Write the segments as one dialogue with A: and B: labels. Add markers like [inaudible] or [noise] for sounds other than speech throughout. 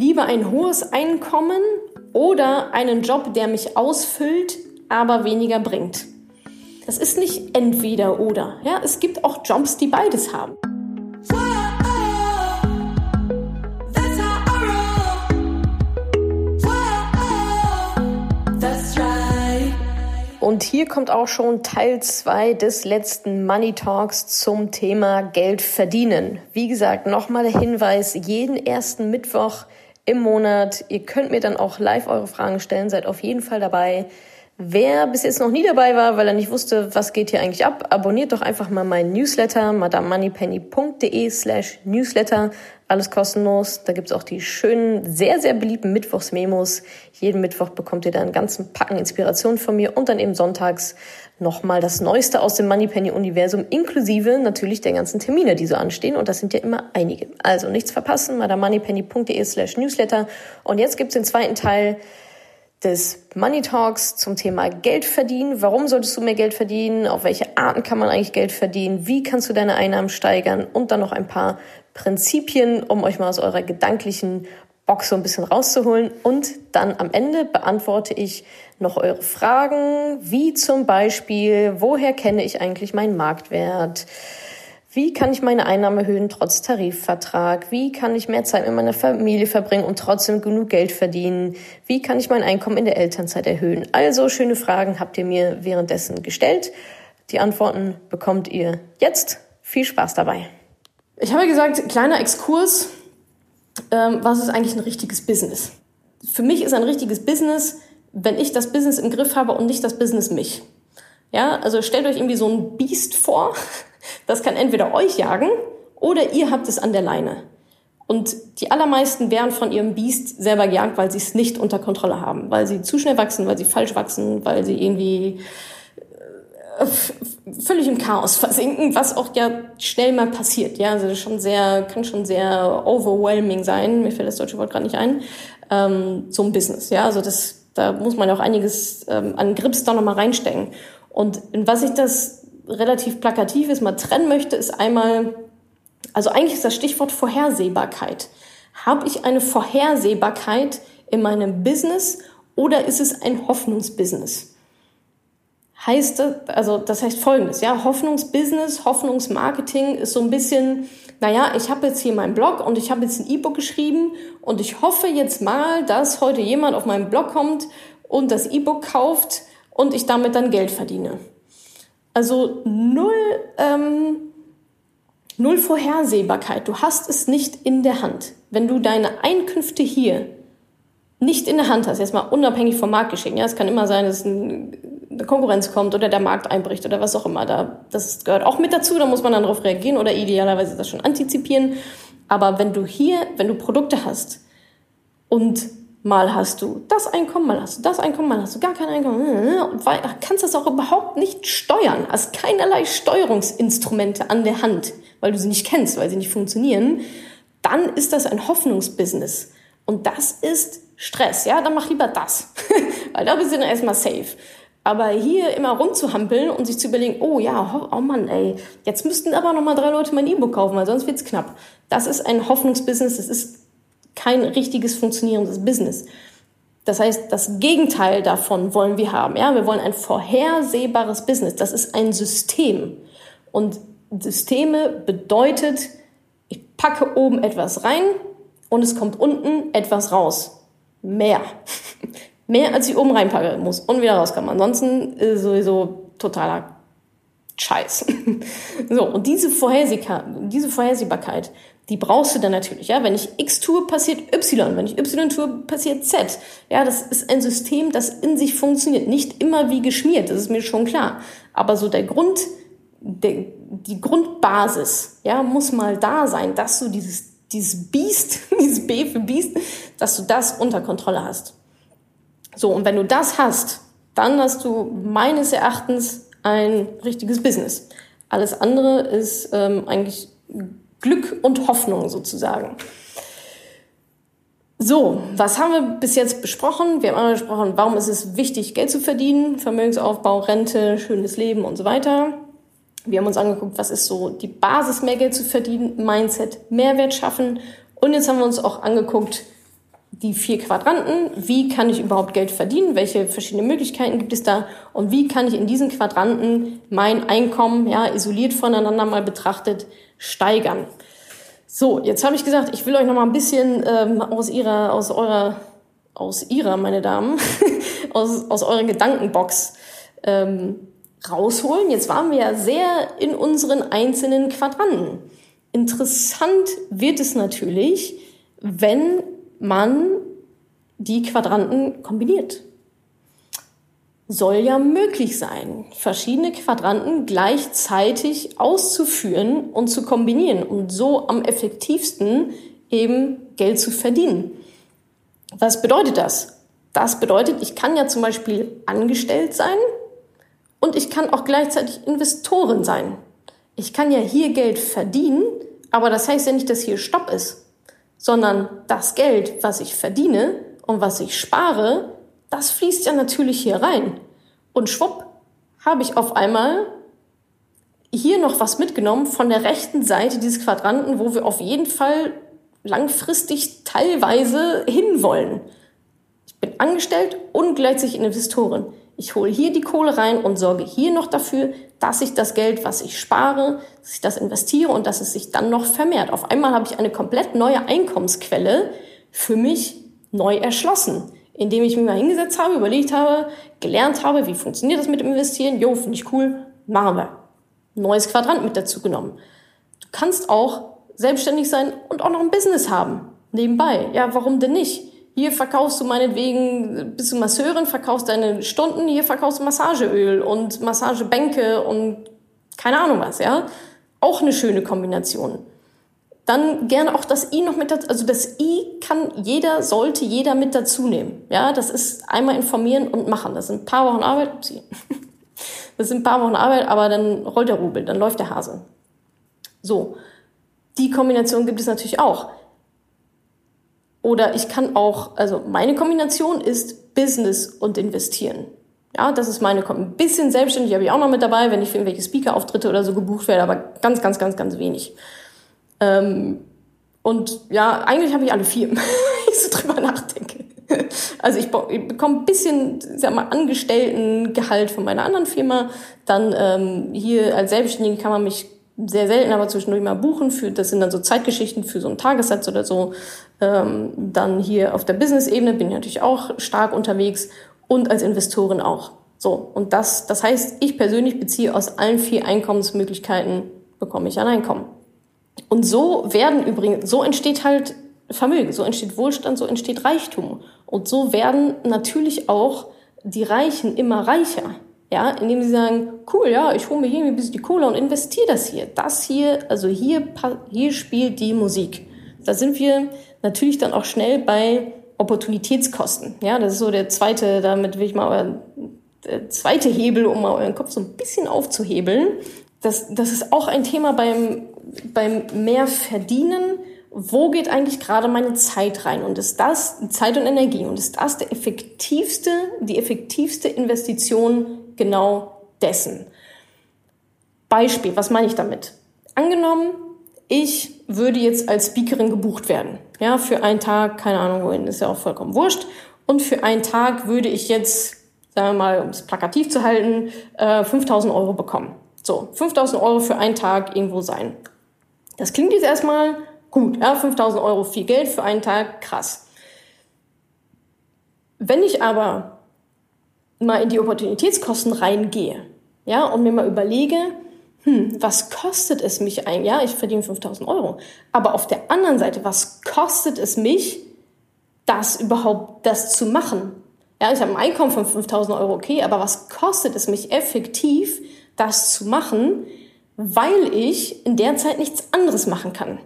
A: Lieber ein hohes Einkommen oder einen Job, der mich ausfüllt, aber weniger bringt. Das ist nicht entweder oder. Ja, es gibt auch Jobs, die beides haben. Und hier kommt auch schon Teil 2 des letzten Money Talks zum Thema Geld verdienen. Wie gesagt, nochmal der Hinweis, jeden ersten Mittwoch im Monat. Ihr könnt mir dann auch live eure Fragen stellen, seid auf jeden Fall dabei. Wer bis jetzt noch nie dabei war, weil er nicht wusste, was geht hier eigentlich ab, abonniert doch einfach mal meinen Newsletter, madamoneypenny.de slash Newsletter. Alles kostenlos. Da gibt's auch die schönen, sehr, sehr beliebten Mittwochsmemos. Jeden Mittwoch bekommt ihr da einen ganzen Packen Inspiration von mir und dann eben sonntags nochmal das Neueste aus dem Moneypenny-Universum, inklusive natürlich der ganzen Termine, die so anstehen. Und das sind ja immer einige. Also nichts verpassen, madamoneypenny.de slash Newsletter. Und jetzt gibt's den zweiten Teil des Money Talks zum Thema Geld verdienen. Warum solltest du mehr Geld verdienen? Auf welche Arten kann man eigentlich Geld verdienen? Wie kannst du deine Einnahmen steigern? Und dann noch ein paar Prinzipien, um euch mal aus eurer gedanklichen Box so ein bisschen rauszuholen. Und dann am Ende beantworte ich noch eure Fragen, wie zum Beispiel, woher kenne ich eigentlich meinen Marktwert? Wie kann ich meine Einnahmen erhöhen trotz Tarifvertrag? Wie kann ich mehr Zeit mit meiner Familie verbringen und trotzdem genug Geld verdienen? Wie kann ich mein Einkommen in der Elternzeit erhöhen? Also schöne Fragen habt ihr mir währenddessen gestellt. Die Antworten bekommt ihr jetzt. Viel Spaß dabei. Ich habe gesagt, kleiner Exkurs. Ähm, was ist eigentlich ein richtiges Business? Für mich ist ein richtiges Business, wenn ich das Business im Griff habe und nicht das Business mich. Ja, also stellt euch irgendwie so ein Biest vor, das kann entweder euch jagen oder ihr habt es an der Leine. Und die allermeisten werden von ihrem Biest selber gejagt, weil sie es nicht unter Kontrolle haben, weil sie zu schnell wachsen, weil sie falsch wachsen, weil sie irgendwie äh, völlig im Chaos [laughs] versinken, was auch ja schnell mal passiert. Ja, also das schon sehr, kann schon sehr overwhelming sein. Mir fällt das deutsche Wort gerade nicht ein. Ähm, so ein Business. Ja, also das, da muss man auch einiges ähm, an Grips da nochmal reinstecken. Und was ich das relativ plakativ ist, mal trennen möchte, ist einmal, also eigentlich ist das Stichwort Vorhersehbarkeit. Habe ich eine Vorhersehbarkeit in meinem Business oder ist es ein Hoffnungsbusiness? Heißt also das heißt folgendes, ja, Hoffnungsbusiness, Hoffnungsmarketing ist so ein bisschen, naja, ich habe jetzt hier meinen Blog und ich habe jetzt ein E-Book geschrieben und ich hoffe jetzt mal, dass heute jemand auf meinen Blog kommt und das E-Book kauft und ich damit dann Geld verdiene. Also null, ähm, null Vorhersehbarkeit. Du hast es nicht in der Hand. Wenn du deine Einkünfte hier nicht in der Hand hast, jetzt mal unabhängig vom Marktgeschehen, ja, es kann immer sein, dass eine Konkurrenz kommt oder der Markt einbricht oder was auch immer, da, das gehört auch mit dazu, da muss man dann darauf reagieren oder idealerweise das schon antizipieren. Aber wenn du hier, wenn du Produkte hast und Mal hast du das Einkommen, mal hast du das Einkommen, mal hast du gar kein Einkommen. Und kannst das auch überhaupt nicht steuern. Hast keinerlei Steuerungsinstrumente an der Hand, weil du sie nicht kennst, weil sie nicht funktionieren. Dann ist das ein Hoffnungsbusiness. Und das ist Stress. Ja, dann mach lieber das. [laughs] weil da bist du dann erstmal safe. Aber hier immer rumzuhampeln und sich zu überlegen, oh ja, oh Mann, ey, jetzt müssten aber noch mal drei Leute mein E-Book kaufen, weil sonst wird's knapp. Das ist ein Hoffnungsbusiness. Das ist kein richtiges funktionierendes Business. Das heißt, das Gegenteil davon wollen wir haben. Ja, wir wollen ein vorhersehbares Business. Das ist ein System. Und Systeme bedeutet, ich packe oben etwas rein und es kommt unten etwas raus. Mehr. [laughs] Mehr als ich oben reinpacke muss und wieder rauskomme. Ansonsten ist sowieso totaler Scheiß. [laughs] so, und diese, diese Vorhersehbarkeit, die brauchst du dann natürlich. Ja, wenn ich X tue, passiert Y. Wenn ich Y tue, passiert Z. Ja, das ist ein System, das in sich funktioniert. Nicht immer wie geschmiert, das ist mir schon klar. Aber so der Grund, der, die Grundbasis, ja, muss mal da sein, dass du dieses, dieses Biest, [laughs] dieses B für Biest, dass du das unter Kontrolle hast. So, und wenn du das hast, dann hast du meines Erachtens ein richtiges Business. Alles andere ist ähm, eigentlich Glück und Hoffnung sozusagen. So, was haben wir bis jetzt besprochen? Wir haben einmal besprochen, warum ist es wichtig, Geld zu verdienen, Vermögensaufbau, Rente, schönes Leben und so weiter. Wir haben uns angeguckt, was ist so die Basis, mehr Geld zu verdienen, Mindset, Mehrwert schaffen. Und jetzt haben wir uns auch angeguckt, die vier Quadranten, wie kann ich überhaupt Geld verdienen, welche verschiedenen Möglichkeiten gibt es da und wie kann ich in diesen Quadranten mein Einkommen, ja, isoliert voneinander mal betrachtet, steigern. So, jetzt habe ich gesagt, ich will euch noch mal ein bisschen ähm, aus ihrer, aus eurer, aus ihrer, meine Damen, [laughs] aus, aus eurer Gedankenbox ähm, rausholen. Jetzt waren wir ja sehr in unseren einzelnen Quadranten. Interessant wird es natürlich, wenn man die Quadranten kombiniert. Soll ja möglich sein, verschiedene Quadranten gleichzeitig auszuführen und zu kombinieren und so am effektivsten eben Geld zu verdienen. Was bedeutet das? Das bedeutet, ich kann ja zum Beispiel angestellt sein und ich kann auch gleichzeitig Investoren sein. Ich kann ja hier Geld verdienen, aber das heißt ja nicht, dass hier Stopp ist sondern das Geld, was ich verdiene und was ich spare, das fließt ja natürlich hier rein. Und schwupp, habe ich auf einmal hier noch was mitgenommen von der rechten Seite dieses Quadranten, wo wir auf jeden Fall langfristig teilweise hinwollen. Ich bin angestellt und gleichzeitig Investorin. Ich hole hier die Kohle rein und sorge hier noch dafür, dass ich das Geld, was ich spare, dass ich das investiere und dass es sich dann noch vermehrt. Auf einmal habe ich eine komplett neue Einkommensquelle für mich neu erschlossen, indem ich mich mal hingesetzt habe, überlegt habe, gelernt habe, wie funktioniert das mit dem Investieren. Jo, finde ich cool, machen wir. Neues Quadrant mit dazu genommen. Du kannst auch selbstständig sein und auch noch ein Business haben nebenbei. Ja, warum denn nicht? Hier verkaufst du meinetwegen, bist du Masseurin, verkaufst deine Stunden, hier verkaufst du Massageöl und Massagebänke und keine Ahnung was, ja. Auch eine schöne Kombination. Dann gerne auch das I noch mit dazu, also das I kann jeder, sollte jeder mit dazu nehmen. Ja, das ist einmal informieren und machen. Das sind ein paar Wochen Arbeit. [laughs] Das sind ein paar Wochen Arbeit, aber dann rollt der Rubel, dann läuft der Hase. So. Die Kombination gibt es natürlich auch. Oder ich kann auch, also meine Kombination ist Business und investieren. Ja, das ist meine, ein bisschen selbstständig habe ich auch noch mit dabei, wenn ich für irgendwelche Speaker-Auftritte oder so gebucht werde, aber ganz, ganz, ganz, ganz wenig. Ähm, und ja, eigentlich habe ich alle vier, [laughs] wenn ich so drüber nachdenke. Also ich, ich bekomme ein bisschen, sag mal, Angestelltengehalt von meiner anderen Firma. Dann ähm, hier als Selbstständige kann man mich sehr selten, aber zwischendurch mal buchen. Für, das sind dann so Zeitgeschichten für so einen Tagessatz oder so. Ähm, dann hier auf der Business-Ebene bin ich natürlich auch stark unterwegs und als Investorin auch. So, und das, das heißt, ich persönlich beziehe aus allen vier Einkommensmöglichkeiten, bekomme ich ein Einkommen. Und so werden übrigens, so entsteht halt Vermögen, so entsteht Wohlstand, so entsteht Reichtum. Und so werden natürlich auch die Reichen immer reicher. Ja, indem sie sagen, cool, ja, ich hole mir hier ein bisschen die Kohle und investiere das hier. Das hier, also hier, hier spielt die Musik. Da sind wir natürlich dann auch schnell bei Opportunitätskosten. Ja, das ist so der zweite, damit will ich mal euren, der zweite Hebel, um mal euren Kopf so ein bisschen aufzuhebeln. Das, das ist auch ein Thema beim, beim mehr verdienen. Wo geht eigentlich gerade meine Zeit rein? Und ist das Zeit und Energie? Und ist das der effektivste, die effektivste Investition genau dessen. Beispiel, was meine ich damit? Angenommen, ich würde jetzt als Speakerin gebucht werden. Ja, für einen Tag, keine Ahnung wohin, ist ja auch vollkommen wurscht. Und für einen Tag würde ich jetzt, sagen wir mal, um es plakativ zu halten, 5000 äh, Euro bekommen. So, 5000 Euro für einen Tag irgendwo sein. Das klingt jetzt erstmal gut, ja, 5000 Euro viel Geld für einen Tag, krass. Wenn ich aber mal in die Opportunitätskosten reingehe, ja, und mir mal überlege, hm, was kostet es mich ein Jahr? Ich verdiene 5000 Euro. Aber auf der anderen Seite, was kostet es mich, das überhaupt, das zu machen? Ja, ich habe ein Einkommen von 5000 Euro, okay, aber was kostet es mich effektiv, das zu machen, weil ich in der Zeit nichts anderes machen kann?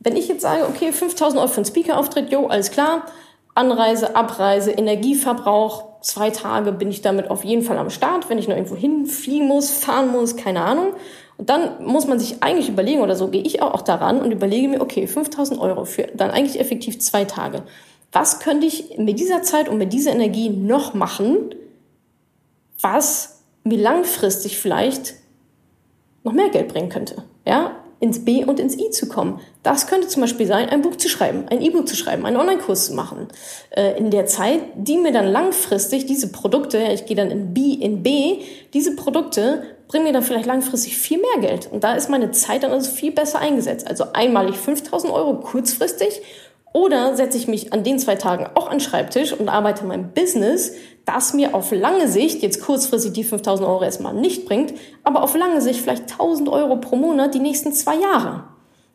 A: Wenn ich jetzt sage, okay, 5000 Euro für einen Speaker-Auftritt, jo, alles klar, Anreise, Abreise, Energieverbrauch, zwei Tage bin ich damit auf jeden Fall am Start, wenn ich noch irgendwo hinfliegen muss, fahren muss, keine Ahnung. Und dann muss man sich eigentlich überlegen, oder so gehe ich auch daran und überlege mir, okay, 5000 Euro für dann eigentlich effektiv zwei Tage. Was könnte ich mit dieser Zeit und mit dieser Energie noch machen, was mir langfristig vielleicht noch mehr Geld bringen könnte? Ja, ins B und ins I zu kommen. Das könnte zum Beispiel sein, ein Buch zu schreiben, ein E-Book zu schreiben, einen Online-Kurs zu machen. Äh, in der Zeit, die mir dann langfristig diese Produkte, ich gehe dann in B in B, diese Produkte bringen mir dann vielleicht langfristig viel mehr Geld. Und da ist meine Zeit dann also viel besser eingesetzt. Also einmalig 5000 Euro kurzfristig oder setze ich mich an den zwei Tagen auch an den Schreibtisch und arbeite mein Business, das mir auf lange Sicht, jetzt kurzfristig die 5000 Euro erstmal nicht bringt, aber auf lange Sicht vielleicht 1000 Euro pro Monat die nächsten zwei Jahre.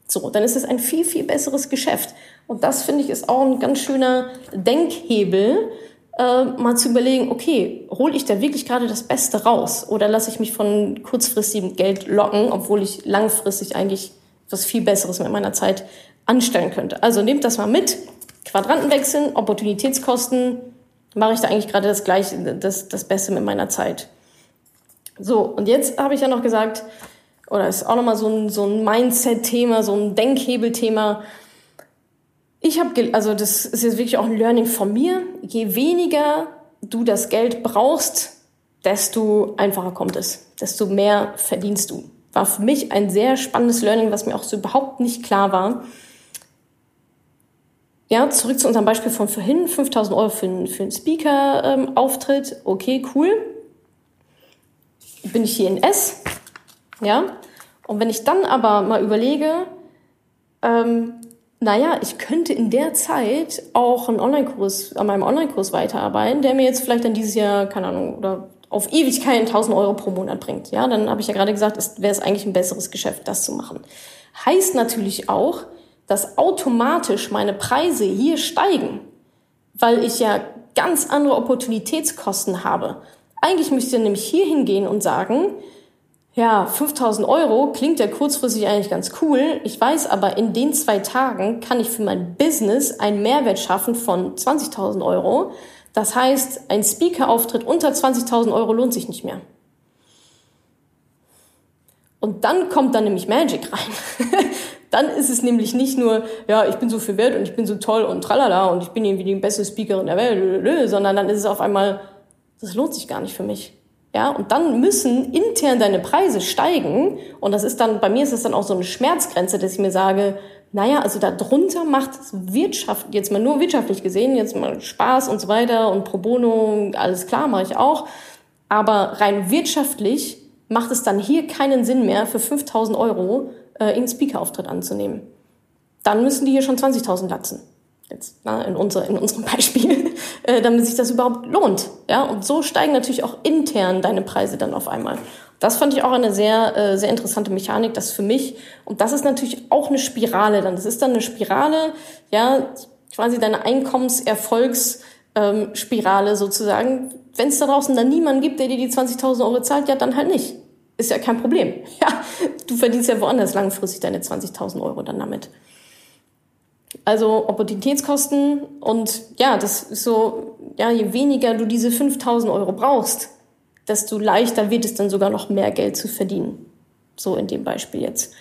A: So, dann ist es ein viel, viel besseres Geschäft. Und das finde ich ist auch ein ganz schöner Denkhebel, äh, mal zu überlegen, okay, hole ich da wirklich gerade das Beste raus oder lasse ich mich von kurzfristigem Geld locken, obwohl ich langfristig eigentlich was viel Besseres mit meiner Zeit anstellen könnte. Also nehmt das mal mit. Quadranten wechseln, Opportunitätskosten, mache ich da eigentlich gerade das gleiche, das, das Beste mit meiner Zeit. So, und jetzt habe ich ja noch gesagt, oder ist auch nochmal so ein, so ein Mindset-Thema, so ein Denkhebel-Thema. Ich habe, also das ist jetzt wirklich auch ein Learning von mir. Je weniger du das Geld brauchst, desto einfacher kommt es, desto mehr verdienst du. War für mich ein sehr spannendes Learning, was mir auch so überhaupt nicht klar war. Ja, zurück zu unserem Beispiel von vorhin, 5000 Euro für, einen, für einen Speaker-Auftritt. Ähm, okay, cool. Bin ich hier in S, ja. Und wenn ich dann aber mal überlege, ähm, naja, ich könnte in der Zeit auch einen Online-Kurs, an meinem Online-Kurs weiterarbeiten, der mir jetzt vielleicht dann dieses Jahr, keine Ahnung, oder auf Ewigkeit 1000 Euro pro Monat bringt. Ja, dann habe ich ja gerade gesagt, wäre es eigentlich ein besseres Geschäft, das zu machen. Heißt natürlich auch, dass automatisch meine Preise hier steigen, weil ich ja ganz andere Opportunitätskosten habe. Eigentlich müsste ich nämlich hier hingehen und sagen, ja, 5000 Euro klingt ja kurzfristig eigentlich ganz cool. Ich weiß aber, in den zwei Tagen kann ich für mein Business einen Mehrwert schaffen von 20.000 Euro. Das heißt, ein Speaker-Auftritt unter 20.000 Euro lohnt sich nicht mehr. Und dann kommt dann nämlich Magic rein. [laughs] Dann ist es nämlich nicht nur, ja, ich bin so viel wert und ich bin so toll und tralala und ich bin irgendwie die beste Speakerin der Welt, sondern dann ist es auf einmal, das lohnt sich gar nicht für mich. Ja, und dann müssen intern deine Preise steigen. Und das ist dann, bei mir ist das dann auch so eine Schmerzgrenze, dass ich mir sage, naja, also darunter macht Wirtschaft, jetzt mal nur wirtschaftlich gesehen, jetzt mal Spaß und so weiter und pro bono, alles klar, mache ich auch. Aber rein wirtschaftlich macht es dann hier keinen Sinn mehr für 5000 Euro äh, irgendeinen Speaker-Auftritt anzunehmen. Dann müssen die hier schon 20.000 latzen. Jetzt na, in, unser, in unserem [laughs] Beispiel, äh, damit sich das überhaupt lohnt. Ja, und so steigen natürlich auch intern deine Preise dann auf einmal. Das fand ich auch eine sehr, äh, sehr interessante Mechanik, das für mich. Und das ist natürlich auch eine Spirale dann. Das ist dann eine Spirale, ja, quasi deine Einkommenserfolgsspirale ähm, sozusagen. Wenn es da draußen dann niemanden gibt, der dir die 20.000 Euro zahlt, ja, dann halt nicht ist ja kein Problem. [laughs] Ja, du verdienst ja woanders langfristig deine 20.000 Euro dann damit. Also Opportunitätskosten und ja, das ist so, ja, je weniger du diese 5.000 Euro brauchst, desto leichter wird es dann sogar noch mehr Geld zu verdienen. So in dem Beispiel jetzt.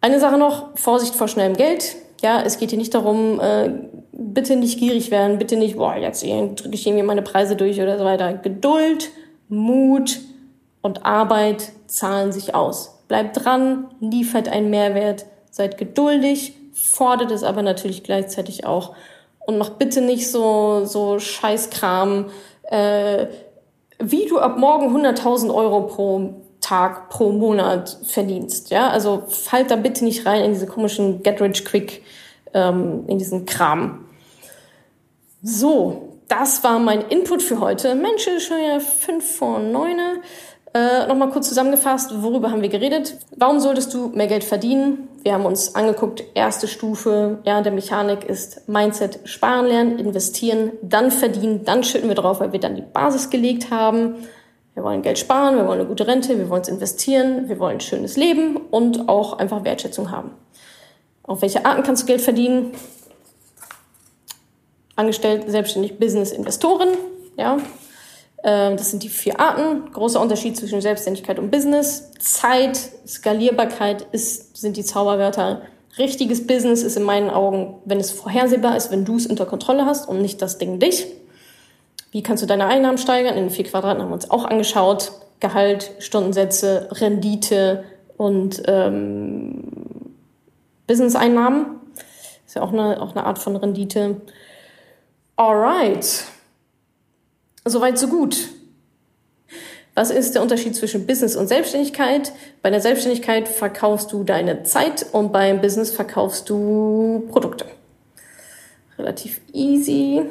A: Eine Sache noch, Vorsicht vor schnellem Geld. Ja, es geht hier nicht darum, äh, bitte nicht gierig werden, bitte nicht, boah, jetzt drücke ich irgendwie meine Preise durch oder so weiter. Geduld, Mut, und Arbeit zahlen sich aus. Bleibt dran, liefert einen Mehrwert, seid geduldig, fordert es aber natürlich gleichzeitig auch und macht bitte nicht so, so Scheißkram, äh, wie du ab morgen 100.000 Euro pro Tag, pro Monat verdienst. Ja, also fallt da bitte nicht rein in diese komischen Get Rich Quick, ähm, in diesen Kram. So, das war mein Input für heute. Mensch, schon ja fünf vor neun. Äh, Nochmal kurz zusammengefasst, worüber haben wir geredet? Warum solltest du mehr Geld verdienen? Wir haben uns angeguckt, erste Stufe ja, der Mechanik ist Mindset, sparen lernen, investieren, dann verdienen, dann schütten wir drauf, weil wir dann die Basis gelegt haben. Wir wollen Geld sparen, wir wollen eine gute Rente, wir wollen es investieren, wir wollen ein schönes Leben und auch einfach Wertschätzung haben. Auf welche Arten kannst du Geld verdienen? Angestellt, selbstständig, Business, Investoren. Ja, das sind die vier Arten. Großer Unterschied zwischen Selbstständigkeit und Business. Zeit, Skalierbarkeit ist, sind die Zauberwörter. Richtiges Business ist in meinen Augen, wenn es vorhersehbar ist, wenn du es unter Kontrolle hast und nicht das Ding dich. Wie kannst du deine Einnahmen steigern? In den vier Quadraten haben wir uns auch angeschaut. Gehalt, Stundensätze, Rendite und ähm, Business-Einnahmen. Ist ja auch eine, auch eine Art von Rendite. Alright. Soweit, so gut. Was ist der Unterschied zwischen Business und Selbstständigkeit? Bei der Selbstständigkeit verkaufst du deine Zeit und beim Business verkaufst du Produkte. Relativ easy.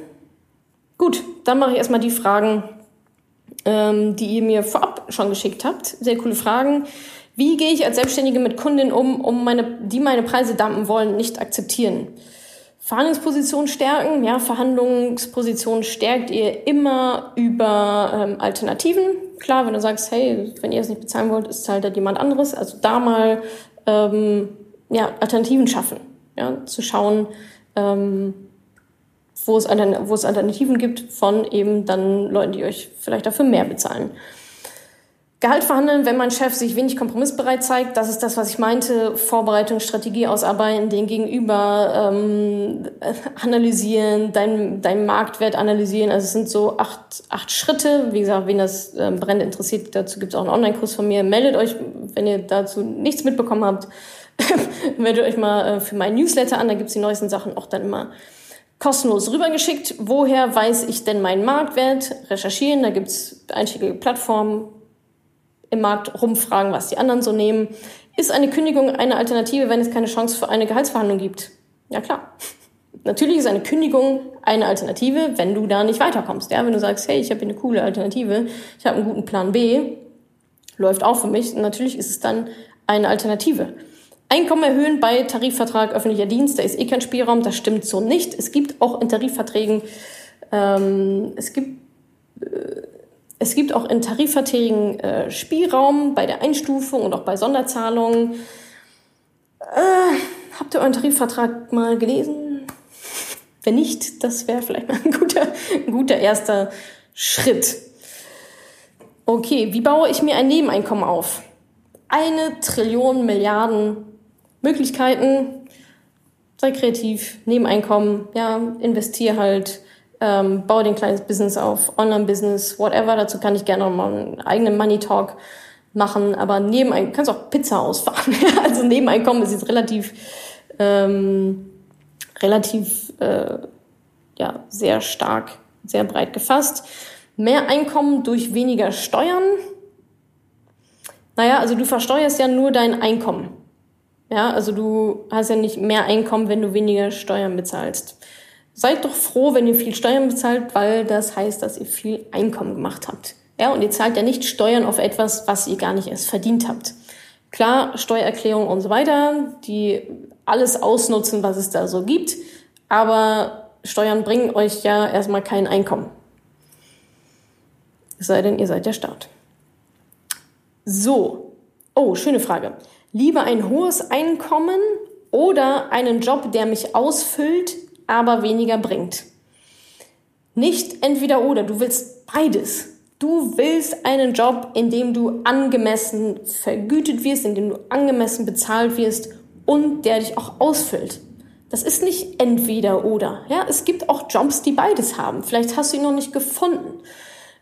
A: Gut, dann mache ich erstmal die Fragen, ähm, die ihr mir vorab schon geschickt habt. Sehr coole Fragen. Wie gehe ich als Selbstständige mit Kundinnen um, um meine, die meine Preise dampen wollen, nicht akzeptieren? Verhandlungsposition stärken. Ja, Verhandlungsposition stärkt ihr immer über ähm, Alternativen. Klar, wenn du sagst, hey, wenn ihr es nicht bezahlen wollt, ist halt jemand anderes. Also da mal ähm, ja, Alternativen schaffen. Ja, zu schauen, ähm, wo es, wo es Alternativen gibt von eben dann Leuten, die euch vielleicht dafür mehr bezahlen. Gehalt verhandeln, wenn mein Chef sich wenig kompromissbereit zeigt, das ist das, was ich meinte. Vorbereitung, Strategie ausarbeiten, den Gegenüber ähm, analysieren, deinen dein Marktwert analysieren. Also es sind so acht, acht Schritte. Wie gesagt, wen das ähm, brennend interessiert, dazu gibt es auch einen Online-Kurs von mir. Meldet euch, wenn ihr dazu nichts mitbekommen habt, [laughs] meldet euch mal äh, für meinen Newsletter an. Da gibt's die neuesten Sachen auch dann immer kostenlos rübergeschickt. Woher weiß ich denn meinen Marktwert? Recherchieren, da gibt's einschlägige Plattformen im Markt rumfragen, was die anderen so nehmen. Ist eine Kündigung eine Alternative, wenn es keine Chance für eine Gehaltsverhandlung gibt? Ja klar. [laughs] Natürlich ist eine Kündigung eine Alternative, wenn du da nicht weiterkommst. Ja, wenn du sagst, hey, ich habe eine coole Alternative, ich habe einen guten Plan B, läuft auch für mich. natürlich ist es dann eine Alternative. Einkommen erhöhen bei Tarifvertrag öffentlicher Dienst, da ist eh kein Spielraum, das stimmt so nicht. Es gibt auch in Tarifverträgen, ähm, es gibt äh, es gibt auch in Tarifverträgen äh, Spielraum bei der Einstufung und auch bei Sonderzahlungen. Äh, habt ihr euren Tarifvertrag mal gelesen? Wenn nicht, das wäre vielleicht mal ein guter, ein guter erster Schritt. Okay, wie baue ich mir ein Nebeneinkommen auf? Eine Trillion Milliarden Möglichkeiten. Sei kreativ, Nebeneinkommen, ja, investier halt ähm, baue den kleines Business auf, Online-Business, whatever. Dazu kann ich gerne mal einen eigenen Money Talk machen, aber Nebeneinkommen, kannst auch Pizza ausfahren. [laughs] also Nebeneinkommen ist jetzt relativ, ähm, relativ, äh, ja, sehr stark, sehr breit gefasst. Mehr Einkommen durch weniger Steuern. Naja, also du versteuerst ja nur dein Einkommen. Ja, also du hast ja nicht mehr Einkommen, wenn du weniger Steuern bezahlst. Seid doch froh, wenn ihr viel Steuern bezahlt, weil das heißt, dass ihr viel Einkommen gemacht habt. Ja, und ihr zahlt ja nicht Steuern auf etwas, was ihr gar nicht erst verdient habt. Klar, Steuererklärung und so weiter, die alles ausnutzen, was es da so gibt, aber Steuern bringen euch ja erstmal kein Einkommen. Es sei denn, ihr seid der Staat. So. Oh, schöne Frage. Lieber ein hohes Einkommen oder einen Job, der mich ausfüllt, aber weniger bringt. Nicht entweder oder, du willst beides. Du willst einen Job, in dem du angemessen vergütet wirst, in dem du angemessen bezahlt wirst und der dich auch ausfüllt. Das ist nicht entweder oder. Ja, es gibt auch Jobs, die beides haben. Vielleicht hast du ihn noch nicht gefunden.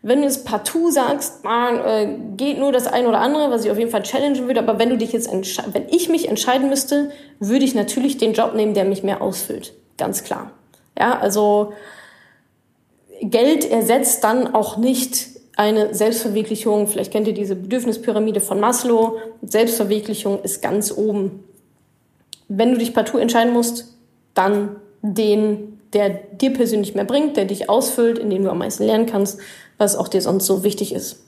A: Wenn du es partout sagst, man, äh, geht nur das eine oder andere, was ich auf jeden Fall challengen würde, aber wenn du dich jetzt wenn ich mich entscheiden müsste, würde ich natürlich den Job nehmen, der mich mehr ausfüllt. Ganz klar. Ja, also Geld ersetzt dann auch nicht eine Selbstverwirklichung. Vielleicht kennt ihr diese Bedürfnispyramide von Maslow. Selbstverwirklichung ist ganz oben. Wenn du dich partout entscheiden musst, dann den, der dir persönlich mehr bringt, der dich ausfüllt, in dem du am meisten lernen kannst, was auch dir sonst so wichtig ist.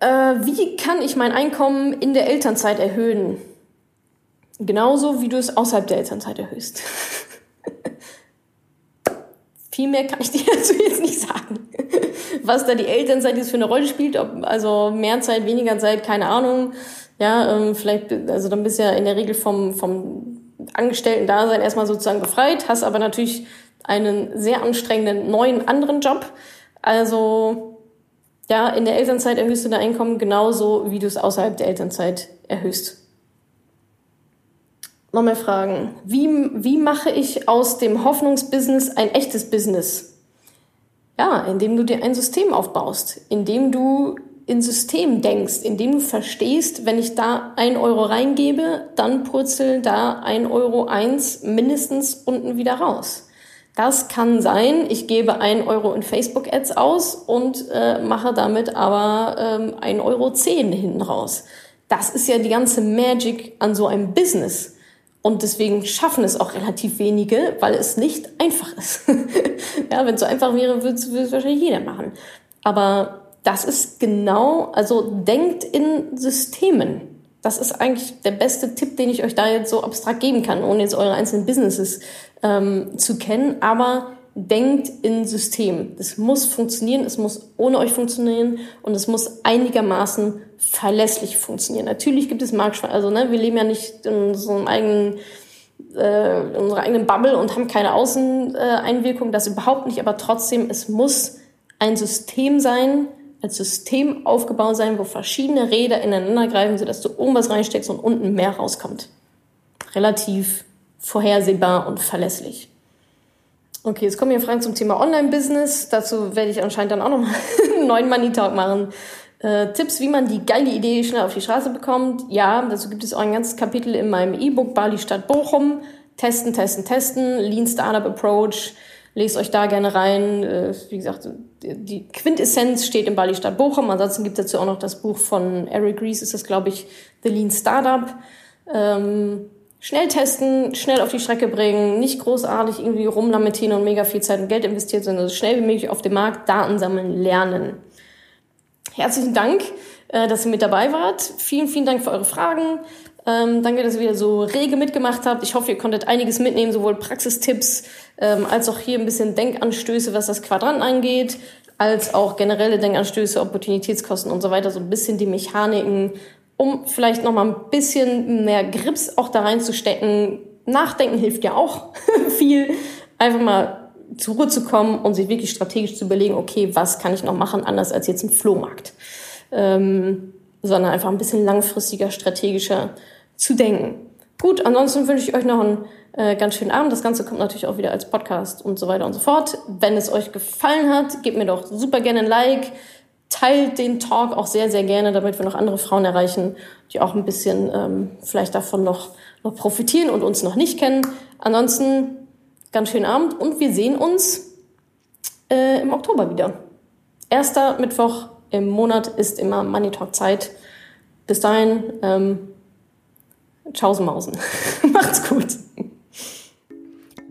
A: Äh, wie kann ich mein Einkommen in der Elternzeit erhöhen? Genauso wie du es außerhalb der Elternzeit erhöhst. [laughs] Viel mehr kann ich dir dazu jetzt nicht sagen. Was da die Elternzeit jetzt für eine Rolle spielt, ob also mehr Zeit, weniger Zeit, keine Ahnung. Ja, ähm, vielleicht, also dann bist du ja in der Regel vom, vom Angestellten-Dasein erstmal sozusagen befreit, hast aber natürlich einen sehr anstrengenden neuen anderen Job. Also ja, in der Elternzeit erhöhst du dein Einkommen genauso, wie du es außerhalb der Elternzeit erhöhst noch mehr Fragen. Wie, wie mache ich aus dem Hoffnungsbusiness ein echtes Business? Ja, indem du dir ein System aufbaust, indem du in System denkst, indem du verstehst, wenn ich da ein Euro reingebe, dann purzeln da ein Euro eins mindestens unten wieder raus. Das kann sein, ich gebe ein Euro in Facebook-Ads aus und äh, mache damit aber ähm, ein Euro zehn hinten raus. Das ist ja die ganze Magic an so einem Business. Und deswegen schaffen es auch relativ wenige, weil es nicht einfach ist. [laughs] ja, wenn es so einfach wäre, würde es wahrscheinlich jeder machen. Aber das ist genau, also denkt in Systemen. Das ist eigentlich der beste Tipp, den ich euch da jetzt so abstrakt geben kann, ohne jetzt eure einzelnen Businesses ähm, zu kennen. Aber denkt in Systemen. Das muss funktionieren, es muss ohne euch funktionieren und es muss einigermaßen verlässlich funktionieren. Natürlich gibt es Marktschweizer, also ne, wir leben ja nicht in so einem eigenen äh, in unserer eigenen Bubble und haben keine Außeneinwirkung, das überhaupt nicht, aber trotzdem, es muss ein System sein, als System aufgebaut sein, wo verschiedene Räder ineinander greifen, sodass du oben was reinsteckst und unten mehr rauskommt. Relativ vorhersehbar und verlässlich. Okay, jetzt kommen hier Fragen zum Thema Online-Business. Dazu werde ich anscheinend dann auch noch mal [laughs] einen neuen Money Talk machen. Äh, Tipps, wie man die geile Idee schnell auf die Straße bekommt. Ja, dazu gibt es auch ein ganzes Kapitel in meinem E-Book Bali Stadt Bochum. Testen, testen, testen. Lean Startup Approach. Lest euch da gerne rein. Äh, wie gesagt, die Quintessenz steht in Bali Stadt Bochum. Ansonsten gibt es dazu auch noch das Buch von Eric Rees, ist das, glaube ich, The Lean Startup. Ähm, schnell testen, schnell auf die Strecke bringen, nicht großartig irgendwie rumlamentieren und mega viel Zeit und Geld investieren, sondern so schnell wie möglich auf dem Markt Daten sammeln, lernen. Herzlichen Dank, äh, dass ihr mit dabei wart. Vielen, vielen Dank für eure Fragen. Ähm, danke, dass ihr wieder so rege mitgemacht habt. Ich hoffe, ihr konntet einiges mitnehmen, sowohl Praxistipps ähm, als auch hier ein bisschen Denkanstöße, was das Quadrant angeht, als auch generelle Denkanstöße, Opportunitätskosten und so weiter, so ein bisschen die Mechaniken, um vielleicht noch mal ein bisschen mehr Grips auch da reinzustecken. Nachdenken hilft ja auch [laughs] viel. Einfach mal zur Ruhe zu kommen und sich wirklich strategisch zu überlegen, okay, was kann ich noch machen, anders als jetzt im Flohmarkt. Ähm, sondern einfach ein bisschen langfristiger, strategischer zu denken. Gut, ansonsten wünsche ich euch noch einen äh, ganz schönen Abend. Das Ganze kommt natürlich auch wieder als Podcast und so weiter und so fort. Wenn es euch gefallen hat, gebt mir doch super gerne ein Like teilt den Talk auch sehr, sehr gerne, damit wir noch andere Frauen erreichen, die auch ein bisschen ähm, vielleicht davon noch, noch profitieren und uns noch nicht kennen. Ansonsten ganz schönen Abend und wir sehen uns äh, im Oktober wieder. Erster Mittwoch im Monat ist immer Money Talk Zeit. Bis dahin, ähm, Tschaußen Mausen. [laughs] Macht's gut.